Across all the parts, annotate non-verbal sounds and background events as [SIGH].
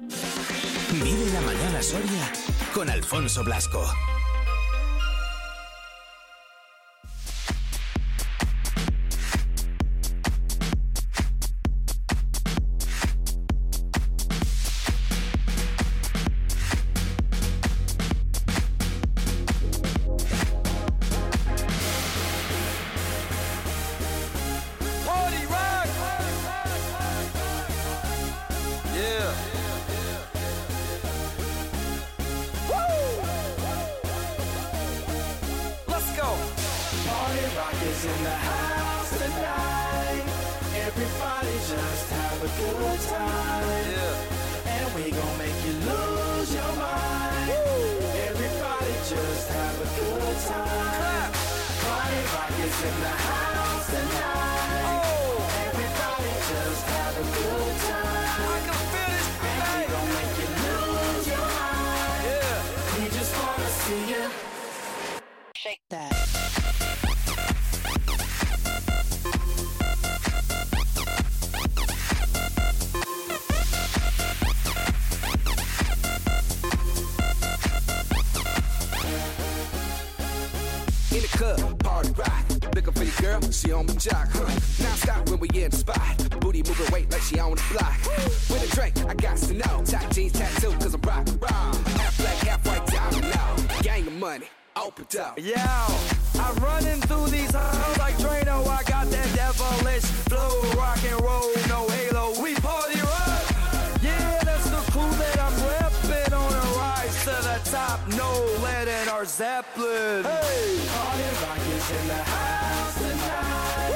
Vive la mañana Soria con Alfonso Blasco. Is in the house tonight. Everybody just have a good time. Yeah. And we gon' make you lose your mind. Everybody just have a good time. Party rock is in the house tonight. Got to. Tight jeans tattoo, cause I'm rock, rock. Half black, half white diamond now. Gang of money, open up. Yo, I'm running through these halls like Drano. I got that devilish flow, rock and roll, no halo. We party rock. Yeah, that's the crew that I'm repping on a rise to the top. No lead in our Zeppelin. Hey, Party rock is in the house tonight.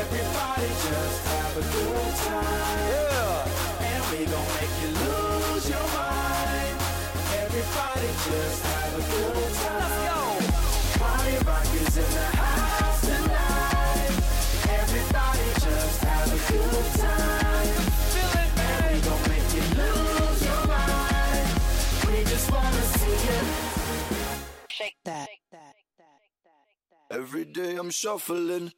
Everybody just have a good time. yeah. Every day I'm shuffling.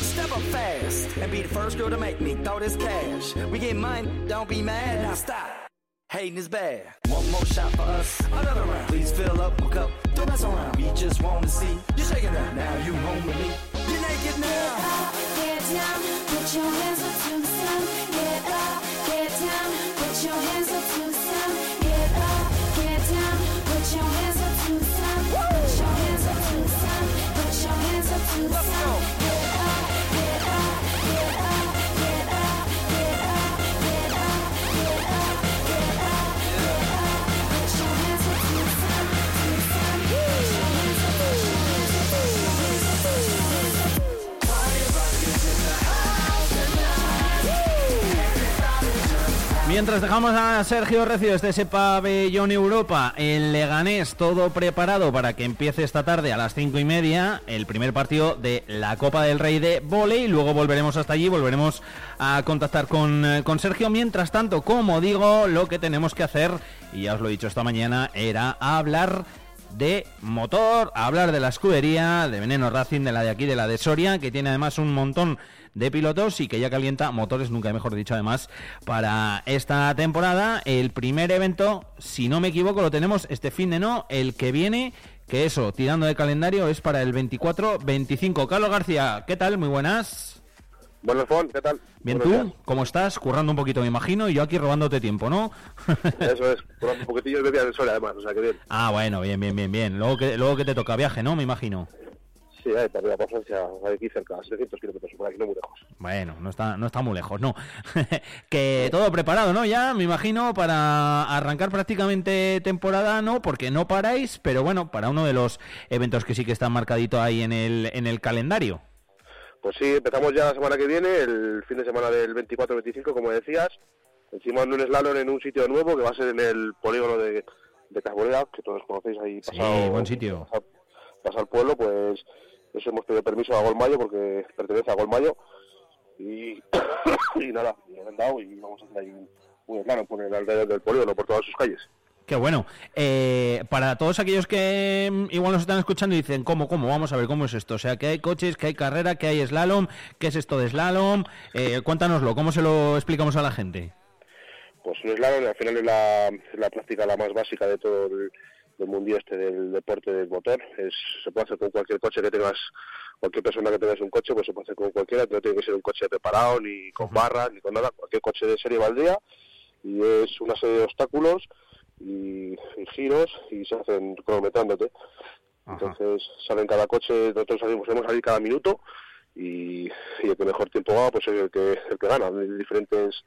Step up fast and be the first girl to make me throw this cash. We get money, don't be mad. Now stop. Hating is bad. One more shot for us, another round. Please fill up my cup, don't mess around. We just want to see you shaking that. Now you home with me. You're naked now. Get down, put your hands up to the Mientras dejamos a Sergio Recio desde ese pabellón Europa, el Leganés todo preparado para que empiece esta tarde a las cinco y media el primer partido de la Copa del Rey de Voley. Luego volveremos hasta allí, volveremos a contactar con, eh, con Sergio. Mientras tanto, como digo, lo que tenemos que hacer, y ya os lo he dicho esta mañana, era hablar de motor, hablar de la escudería, de Veneno Racing, de la de aquí, de la de Soria, que tiene además un montón pilotos y que ya calienta motores, nunca mejor dicho además, para esta temporada. El primer evento, si no me equivoco, lo tenemos este fin de no, el que viene, que eso, tirando de calendario, es para el 24-25. Carlos García, ¿qué tal? Muy buenas. Bueno, Fon, ¿qué tal? Bien, Buenos ¿tú? ¿Cómo estás? Currando un poquito, me imagino, y yo aquí robándote tiempo, ¿no? [LAUGHS] Eso es, por un poquitillo de bebida del sol además, o sea que bien. ah, bueno, bien, bien, bien, bien. Luego que, luego que te toca viaje, ¿no? Me imagino. Sí, hay para arriba por Francia, aquí cerca, 700 kilómetros, por aquí no muy lejos. Bueno, no está, no está muy lejos, no. [LAUGHS] que todo preparado, ¿no? Ya, me imagino, para arrancar prácticamente temporada, ¿no? Porque no paráis, pero bueno, para uno de los eventos que sí que están marcadito ahí en el, en el calendario. Pues sí, empezamos ya la semana que viene, el fin de semana del 24-25, como decías. Encima en un slalom en un sitio nuevo que va a ser en el polígono de, de que todos conocéis ahí Sí, pasado, buen sitio. Pasado, pasado al pueblo, pues eso hemos pedido permiso a Golmayo porque pertenece a Golmayo. Y, [COUGHS] y nada, me han dado y vamos a hacer ahí un, un slalom por el alrededor del polígono, por todas sus calles. Qué bueno. Eh, para todos aquellos que mm, igual nos están escuchando y dicen, ¿cómo, cómo? Vamos a ver, ¿cómo es esto? O sea, que hay coches, que hay carrera, que hay slalom, ¿qué es esto de slalom? Eh, cuéntanoslo, ¿cómo se lo explicamos a la gente? Pues un slalom al final es la, es la práctica la más básica de todo el, del mundo este del deporte del motor. Es, se puede hacer con cualquier coche que tengas, cualquier persona que tengas un coche, pues se puede hacer con cualquiera, no tiene que ser un coche preparado, ni con barras, ni con nada, cualquier coche de serie valdría, y es una serie de obstáculos y, y giros y se hacen cronometrándote. Entonces salen cada coche, nosotros salimos, podemos salir cada minuto y, y el que mejor tiempo va pues es el que, el que gana. Hay diferentes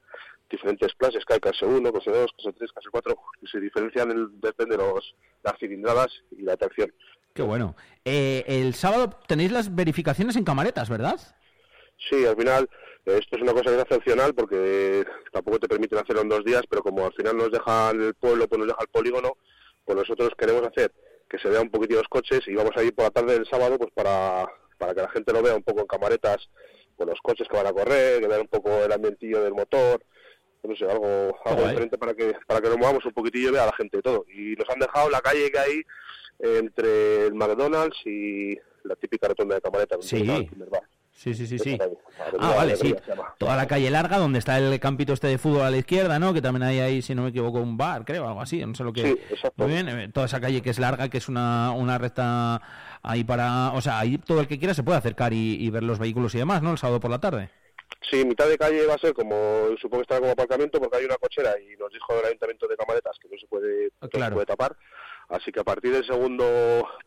diferentes clases, que hay clase 1, clase 2, clase 3, clase 4, que se diferencian en, depende de los, las cilindradas y la tracción. Qué bueno. Eh, el sábado tenéis las verificaciones en camaretas, ¿verdad? Sí, al final eh, esto es una cosa que es excepcional porque tampoco te permiten hacerlo en dos días, pero como al final nos deja el pueblo, pues nos deja el polígono, pues nosotros queremos hacer que se vean un poquitito los coches y vamos a ir por la tarde del sábado pues para, para que la gente lo vea un poco en camaretas con los coches que van a correr, que vean un poco el ambientillo del motor, no sé, algo, algo diferente para que para que nos movamos un poquitillo y vea a la gente todo. Y nos han dejado la calle que hay entre el McDonald's y la típica rotonda de camareta. Sí. Sí, sí, sí, Ah, vale, sí. Toda la calle larga donde está el campito este de fútbol a la izquierda, ¿no? Que también hay ahí, si no me equivoco, un bar, creo, algo así, no sé lo que... Sí, exacto. Muy bien, eh, toda esa calle que es larga, que es una, una recta ahí para... O sea, ahí todo el que quiera se puede acercar y, y ver los vehículos y demás, ¿no? El sábado por la tarde. Sí, mitad de calle va a ser como, supongo que estará como aparcamiento porque hay una cochera y nos dijo el ayuntamiento de Camaretas que no se puede, no se puede tapar. Así que a partir del segundo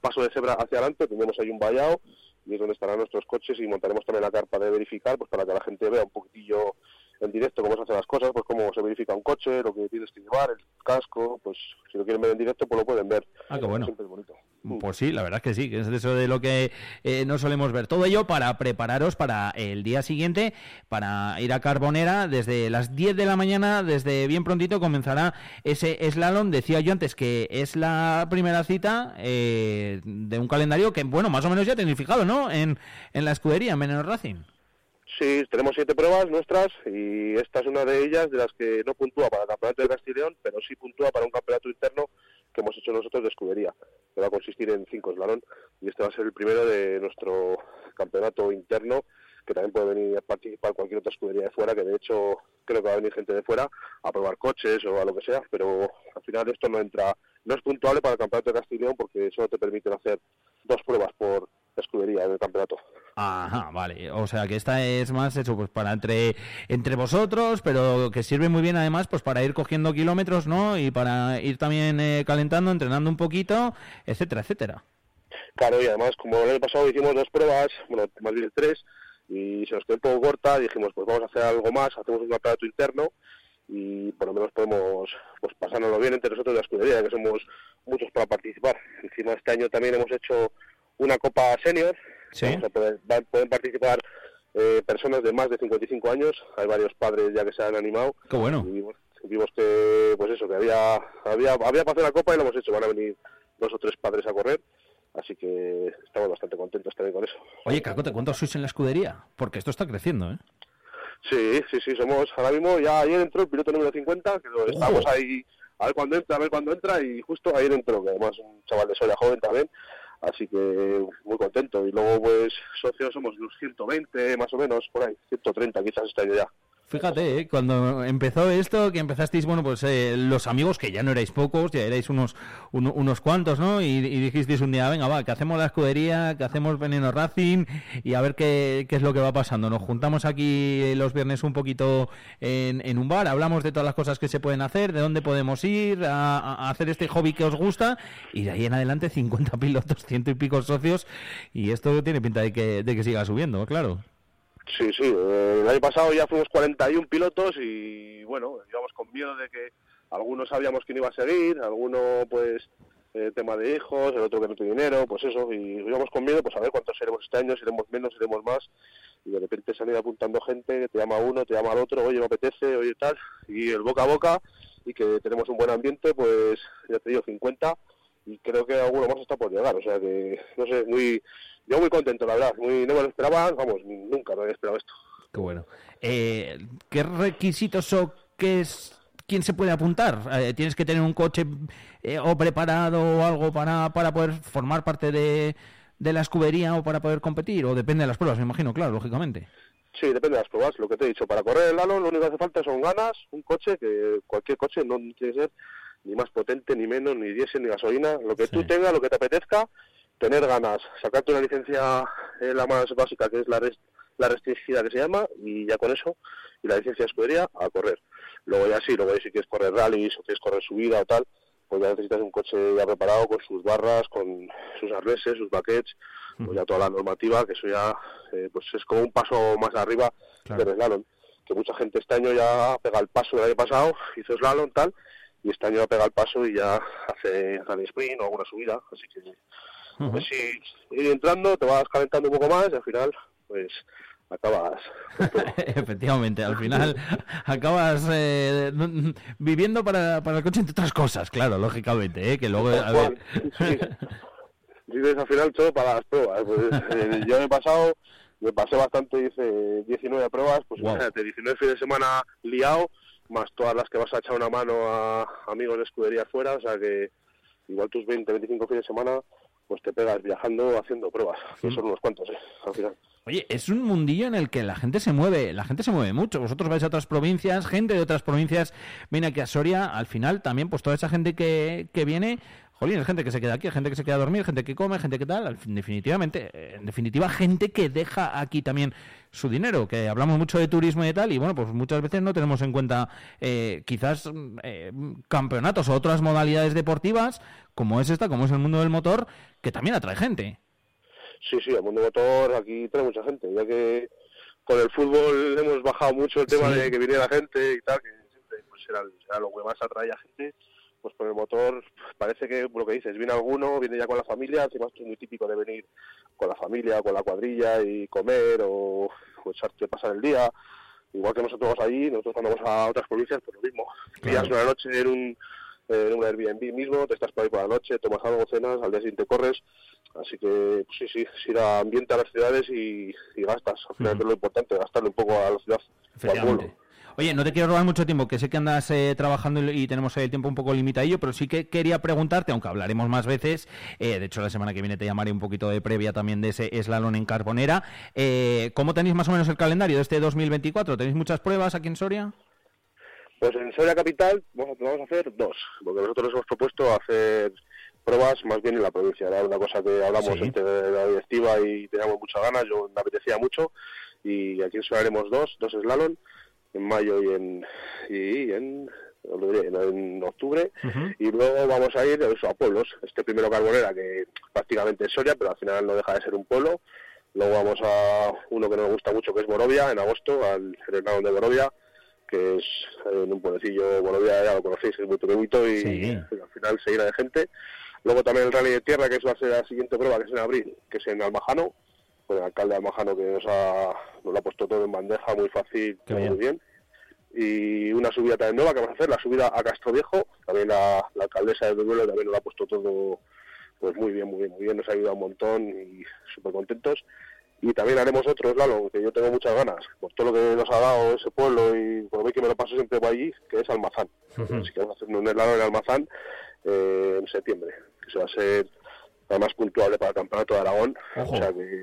paso de cebra hacia adelante tendremos ahí un vallado y es donde estarán nuestros coches y montaremos también la carpa de verificar pues para que la gente vea un poquitillo en directo cómo se hacen las cosas, pues cómo se verifica un coche, lo que tienes que llevar, el casco, pues si lo quieren ver en directo pues lo pueden ver. Ah, qué bueno. Siempre es bonito. Pues sí, la verdad es que sí, que es eso de lo que eh, no solemos ver. Todo ello para prepararos para el día siguiente, para ir a Carbonera desde las 10 de la mañana, desde bien prontito comenzará ese slalom. Decía yo antes que es la primera cita eh, de un calendario que, bueno, más o menos ya tenéis fijado, ¿no? En, en la escudería, en Menor Racing. Sí, tenemos siete pruebas nuestras y esta es una de ellas de las que no puntúa para el campeonato de Castilla y León, pero sí puntúa para un campeonato interno que hemos hecho nosotros de escudería, que va a consistir en cinco eslalón y este va a ser el primero de nuestro campeonato interno que también puede venir a participar cualquier otra escudería de fuera, que de hecho creo que va a venir gente de fuera a probar coches o a lo que sea, pero al final esto no entra, no es puntuable para el campeonato de León porque solo te permiten hacer dos pruebas por escudería en el campeonato. Ajá, vale. O sea que esta es más eso, pues para entre, entre vosotros, pero que sirve muy bien además pues para ir cogiendo kilómetros, ¿no? Y para ir también eh, calentando, entrenando un poquito, etcétera, etcétera. Claro, y además, como el año pasado hicimos dos pruebas, bueno, más bien tres, y se nos quedó un poco corta, dijimos, pues vamos a hacer algo más, hacemos un campeonato interno y por lo menos podemos pues pasárnoslo bien entre nosotros de la escudería, que somos muchos para participar. Encima este año también hemos hecho una Copa Senior, Sí. Vamos a poder- va- pueden participar eh, personas de más de 55 años, hay varios padres ya que se han animado. Qué bueno. Y vimos, vimos que, pues eso, que había, había, había para hacer la Copa y lo hemos hecho, van a venir dos o tres padres a correr, así que estamos bastante contentos también con eso. Oye, Cacote, ¿cuántos sois en la escudería? Porque esto está creciendo, ¿eh? Sí, sí, sí, somos ahora mismo, ya ayer entró el piloto número 50, que estamos ahí a ver cuándo entra, a ver cuándo entra, y justo ayer entró, que además un chaval de Soria joven también, así que muy contento. Y luego, pues, socios somos unos 120, más o menos, por ahí, 130 quizás este año ya. Fíjate, ¿eh? cuando empezó esto, que empezasteis, bueno, pues eh, los amigos, que ya no erais pocos, ya erais unos uno- unos cuantos, ¿no? Y, y dijisteis un día, venga, va, que hacemos la escudería, que hacemos Veneno Racing y a ver qué, qué es lo que va pasando. Nos juntamos aquí los viernes un poquito en, en un bar, hablamos de todas las cosas que se pueden hacer, de dónde podemos ir a, a hacer este hobby que os gusta y de ahí en adelante 50 [LAUGHS] pilotos, ciento y pico socios y esto tiene pinta de que, de que siga subiendo, claro. Sí, sí, eh, el año pasado ya fuimos 41 pilotos y bueno, íbamos con miedo de que algunos sabíamos quién iba a seguir, alguno pues eh, tema de hijos, el otro que no tiene dinero, pues eso, y íbamos con miedo pues a ver cuántos seremos este año, seremos menos, seremos más, y de repente se han ido apuntando gente, te llama uno, te llama al otro, oye, me apetece, oye, tal, y el boca a boca, y que tenemos un buen ambiente, pues ya te digo, 50, y creo que alguno más está por llegar, o sea que, no sé, muy, yo muy contento, la verdad, muy, no me lo esperaba, vamos, nunca me había esperado esto. Qué bueno. Eh, ¿Qué requisitos o qué es ¿quién se puede apuntar? Eh, ¿Tienes que tener un coche eh, o preparado o algo para, para poder formar parte de, de la escudería o para poder competir? ¿O depende de las pruebas, me imagino, claro, lógicamente? Sí, depende de las pruebas. Lo que te he dicho, para correr el Lalo lo único que hace falta son ganas, un coche, que cualquier coche no tiene que ser ni más potente, ni menos, ni diésel, ni gasolina. Lo que tú Sí. tengas, lo que te apetezca, tener ganas, sacarte una licencia, eh, la más básica, que es la, res- la restringida que se llama, y ya con eso, y la licencia de escudería, a correr. Luego ya sí, luego ya si quieres correr rallies o quieres correr subida o tal, pues ya necesitas un coche ya preparado con sus barras, con sus arneses, sus baquets, pues ya toda la normativa, que eso ya eh, pues es como un paso más arriba Claro. del slalom. Que mucha gente este año ya pega el paso del año pasado, hizo slalom tal, y este año pega el paso y ya hace rally sprint o alguna subida, así que pues sí, ir entrando, te vas calentando un poco más y al final pues acabas. [LAUGHS] Efectivamente, al final [LAUGHS] acabas eh, viviendo para, para el coche entre otras cosas, claro, lógicamente, ¿eh? que luego... a ver- Sí. Vives [LAUGHS] al final todo para las pruebas. Pues, eh, yo me he pasado, me pasé bastante, hice 19 pruebas, pues Guau. imagínate, 19 fines de semana liado, más todas las que vas a echar una mano a amigos de escudería fuera, o sea que igual tus 20, 25 fines de semana, pues te pegas viajando, haciendo pruebas, que son unos cuantos, ¿eh? Al final. Oye, es un mundillo en el que la gente se mueve, la gente se mueve mucho. Vosotros vais a otras provincias, gente de otras provincias viene aquí a Soria. Al final también, pues toda esa gente que, que viene, jolín, es gente que se queda aquí, gente que se queda a dormir, gente que come, gente que tal. Al fin- definitivamente, eh, en definitiva, gente que deja aquí también su dinero. Que hablamos mucho de turismo y de tal, y bueno, pues muchas veces no tenemos en cuenta eh, quizás mm, eh, campeonatos o otras modalidades deportivas, como es esta, como es el mundo del motor, que también atrae gente. Sí, sí, el mundo motor aquí trae mucha gente, ya que con el fútbol hemos bajado mucho el tema Sí. de que viniera gente y tal, que siempre pues era, era lo que más atraía gente, pues con el motor parece que lo que dices, viene alguno, viene ya con la familia, encima es muy típico de venir con la familia, con la cuadrilla y comer o, o echarte pasar el día, igual que nosotros vamos allí, nosotros cuando vamos a otras provincias, pues lo mismo, Claro. una noche en un, en un Airbnb mismo, te estás por ahí por la noche, tomas algo, cenas, al día siguiente corres, Así que pues sí, sí, es ir a ambiente a las ciudades y, y gastas. Al final es lo importante, gastarle un poco a la ciudad. o al pueblo. Oye, no te quiero robar mucho tiempo, que sé que andas eh, trabajando y y tenemos el tiempo un poco limitadillo, pero sí que quería preguntarte, aunque hablaremos más veces, eh, de hecho la semana que viene te llamaré un poquito de previa también de ese slalom en Carbonera, eh, ¿cómo tenéis más o menos el calendario de este 2024? ¿Tenéis muchas pruebas aquí en Soria? Pues en Soria Capital vamos a, vamos a hacer dos, porque nosotros nos hemos propuesto hacer pruebas más bien en la provincia. Era una cosa que hablamos Sí. entre la directiva y teníamos muchas ganas, yo me apetecía mucho. Y aquí en Soria haremos dos, dos slalom, en mayo y en, y en, octubre. Y luego vamos a ir eso, a pueblos. Este primero Carbonera, que prácticamente es Soria, pero al final no deja de ser un pueblo. Luego vamos a uno que nos gusta mucho, que es Borovia, en agosto, al Serenado de Borovia, que es en un pueblecillo, Borovia ya lo conocéis, es muy pequeñito y, Sí. y al final se llena de gente. Luego también el Rally de Tierra, que es va a ser la siguiente prueba, que es en abril, que es en Almajano, con el alcalde de Almajano que nos, ha, nos lo ha puesto todo en bandeja, muy fácil, Qué bien. muy bien. Y una subida también nueva que vamos a hacer, la subida a Castro Viejo, también la, la alcaldesa de Duelo también nos lo ha puesto todo pues muy bien, muy bien, muy bien, nos ha ayudado un montón y súper contentos. Y también haremos otro slalom, que yo tengo muchas ganas, por todo lo que nos ha dado ese pueblo y por lo que me lo paso siempre por allí, que es Almazán. Así que vamos a hacer un slalom en Almazán eh, en septiembre, que se va a ser además puntuable para el Campeonato de Aragón. Ojo. O sea que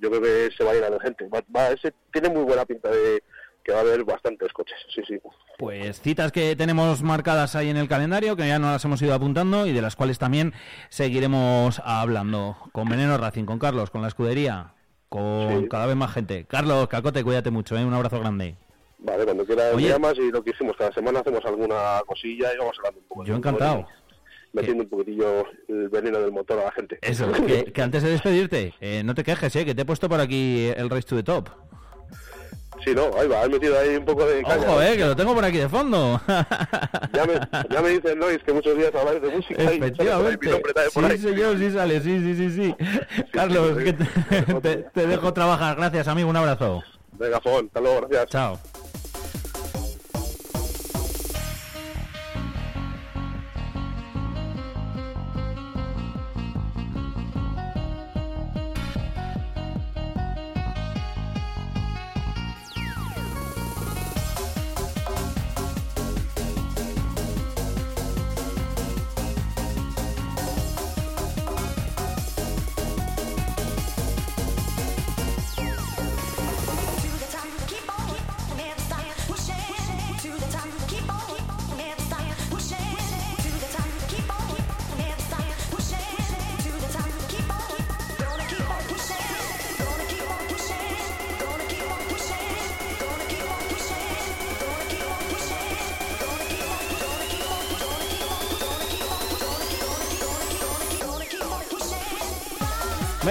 yo creo que se va a llenar de gente. Va, va- ese tiene muy buena pinta de que va a haber bastantes coches, sí, sí. Pues citas que tenemos marcadas ahí en el calendario, que ya nos las hemos ido apuntando y de las cuales también seguiremos hablando con Veneno Racing, con Carlos, con la escudería, con Sí. cada vez más gente. Carlos, Cacote, cuídate mucho, ¿eh? un abrazo grande. Vale, cuando quieras me llamas y lo que hicimos cada semana hacemos alguna cosilla y vamos hablando un poco. Yo encantado. Metiendo un poquitillo el veneno del motor a la gente. Eso, que, que antes de despedirte, eh, no te quejes, ¿eh? que te he puesto por aquí el Race to the Top. Sí, no, ahí va, has metido ahí un poco de caña. Ojo, eh, que lo tengo por aquí de fondo. Ya me, ya me dicen, Lois, que muchos días habláis de música y sale por ahí Sí, señor, sí sale, sí, sí, sí, sí. Carlos, sí. que te, [LAUGHS] te- te dejo trabajar. Gracias, amigo, un abrazo. Venga, Fon, hasta luego, gracias. Chao.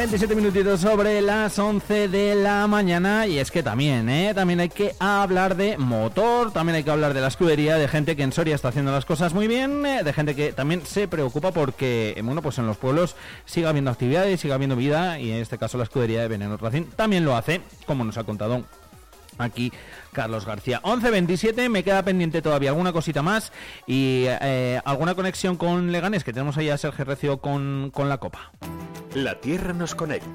27 minutitos sobre las 11 de la mañana y es que también, ¿eh? También hay que hablar de motor, también hay que hablar de la escudería, de gente que en Soria está haciendo las cosas muy bien, eh, de gente que también se preocupa porque, eh, bueno, pues en los pueblos siga habiendo actividades, siga habiendo vida y en este caso la escudería de Veneno Racing también lo hace, como nos ha contado aquí Carlos García. 11.27, me queda pendiente todavía alguna cosita más y eh, alguna conexión con Leganés, que tenemos ahí a Sergio Recio con, con la Copa. La Tierra nos conecta.